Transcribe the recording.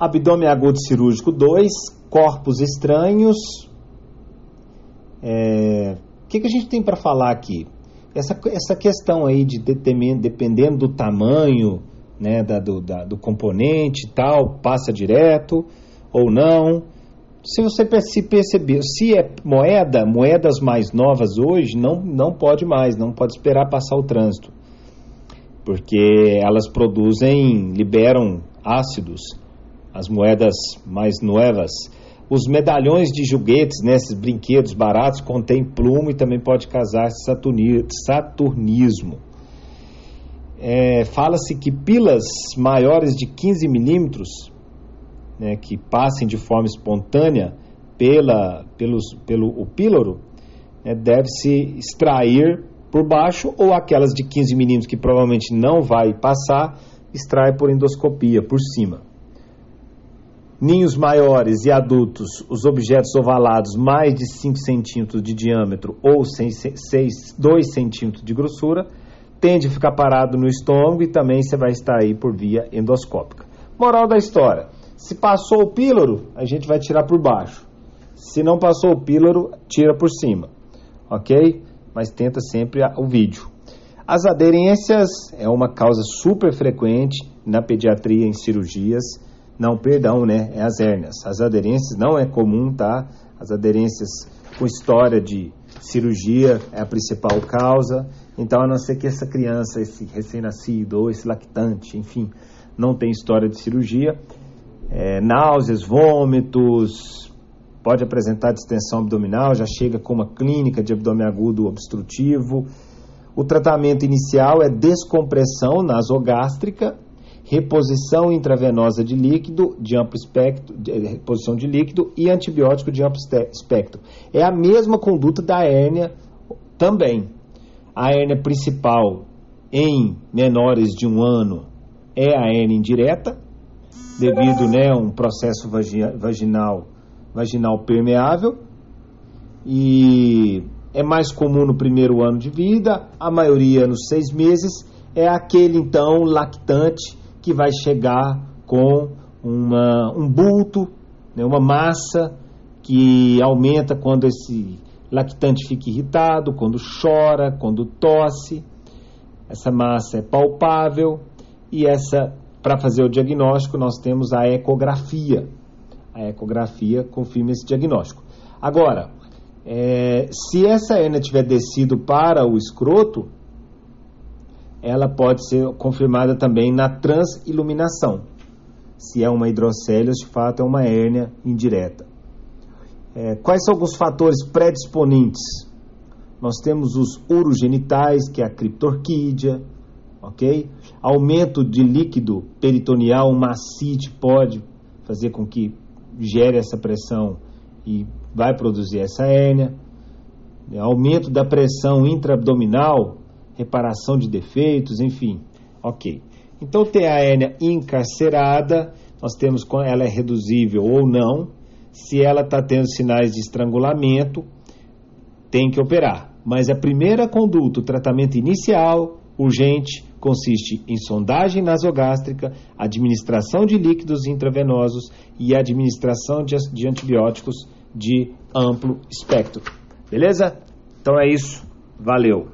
Abdômen agudo cirúrgico 2, corpos estranhos. É, o que, que a gente tem para falar aqui? Essa, essa questão aí de dependendo do tamanho né, da, do, da, do componente e tal, passa direto ou não. Se você se perceber, se é moeda, moedas mais novas hoje, não, não pode mais, não pode esperar passar o trânsito. Porque elas produzem, liberam ácidos, as moedas mais novas. Os medalhões de joguetes, nesses né, brinquedos baratos, contêm plumo e também pode causar saturnismo. É, Fala-se que pilas maiores de 15 milímetros né, que passem de forma espontânea pela, pelos, pelo o píloro, né, deve-se extrair por baixo ou aquelas de 15 milímetros que provavelmente não vai passar, extrai por endoscopia, por cima. Ninhos maiores e adultos, os objetos ovalados mais de 5 centímetros de diâmetro ou 6, 6, 2 centímetros de grossura, tende a ficar parado no estômago e também você vai estar aí por via endoscópica. Moral da história: se passou o píloro, a gente vai tirar por baixo. Se não passou o píloro, tira por cima. Ok? Mas tenta sempre o vídeo. As aderências é uma causa super frequente na pediatria em cirurgias. Não, perdão, né? É as hérnias. As aderências não é comum, tá? As aderências com história de cirurgia é a principal causa. Então, a não ser que essa criança, esse recém-nascido ou esse lactante, enfim, não tem história de cirurgia, é, náuseas, vômitos, pode apresentar distensão abdominal, já chega com uma clínica de abdômen agudo obstrutivo. O tratamento inicial é descompressão nasogástrica, reposição intravenosa de líquido de amplo espectro, de, reposição de líquido e antibiótico de amplo espectro. É a mesma conduta da hérnia também. A hérnia principal em menores de um ano é a hérnia indireta, devido né, a um processo vaginal, vaginal permeável e é mais comum no primeiro ano de vida, a maioria nos seis meses, é aquele então lactante que vai chegar com uma, um bulto, né, uma massa que aumenta quando esse lactante fica irritado, quando chora, quando tosse. Essa massa é palpável e essa para fazer o diagnóstico, nós temos a ecografia. A ecografia confirma esse diagnóstico. Agora, é, se essa hérnia tiver descido para o escroto, ela pode ser confirmada também na transiluminação. Se é uma hidrocélios, de fato é uma hérnia indireta. É, quais são alguns fatores predisponentes? Nós temos os urogenitais, que é a criptorquídea, ok? Aumento de líquido peritoneal, uma ascite pode fazer com que gere essa pressão e vai produzir essa hérnia. Aumento da pressão intraabdominal, reparação de defeitos, enfim, ok. Então tem a hérnia encarcerada, nós temos ela é reduzível ou não. Se ela está tendo sinais de estrangulamento, tem que operar. Mas a primeira conduta, o tratamento inicial, urgente, consiste em sondagem nasogástrica, administração de líquidos intravenosos e administração de antibióticos de amplo espectro. Beleza? Então é isso. Valeu!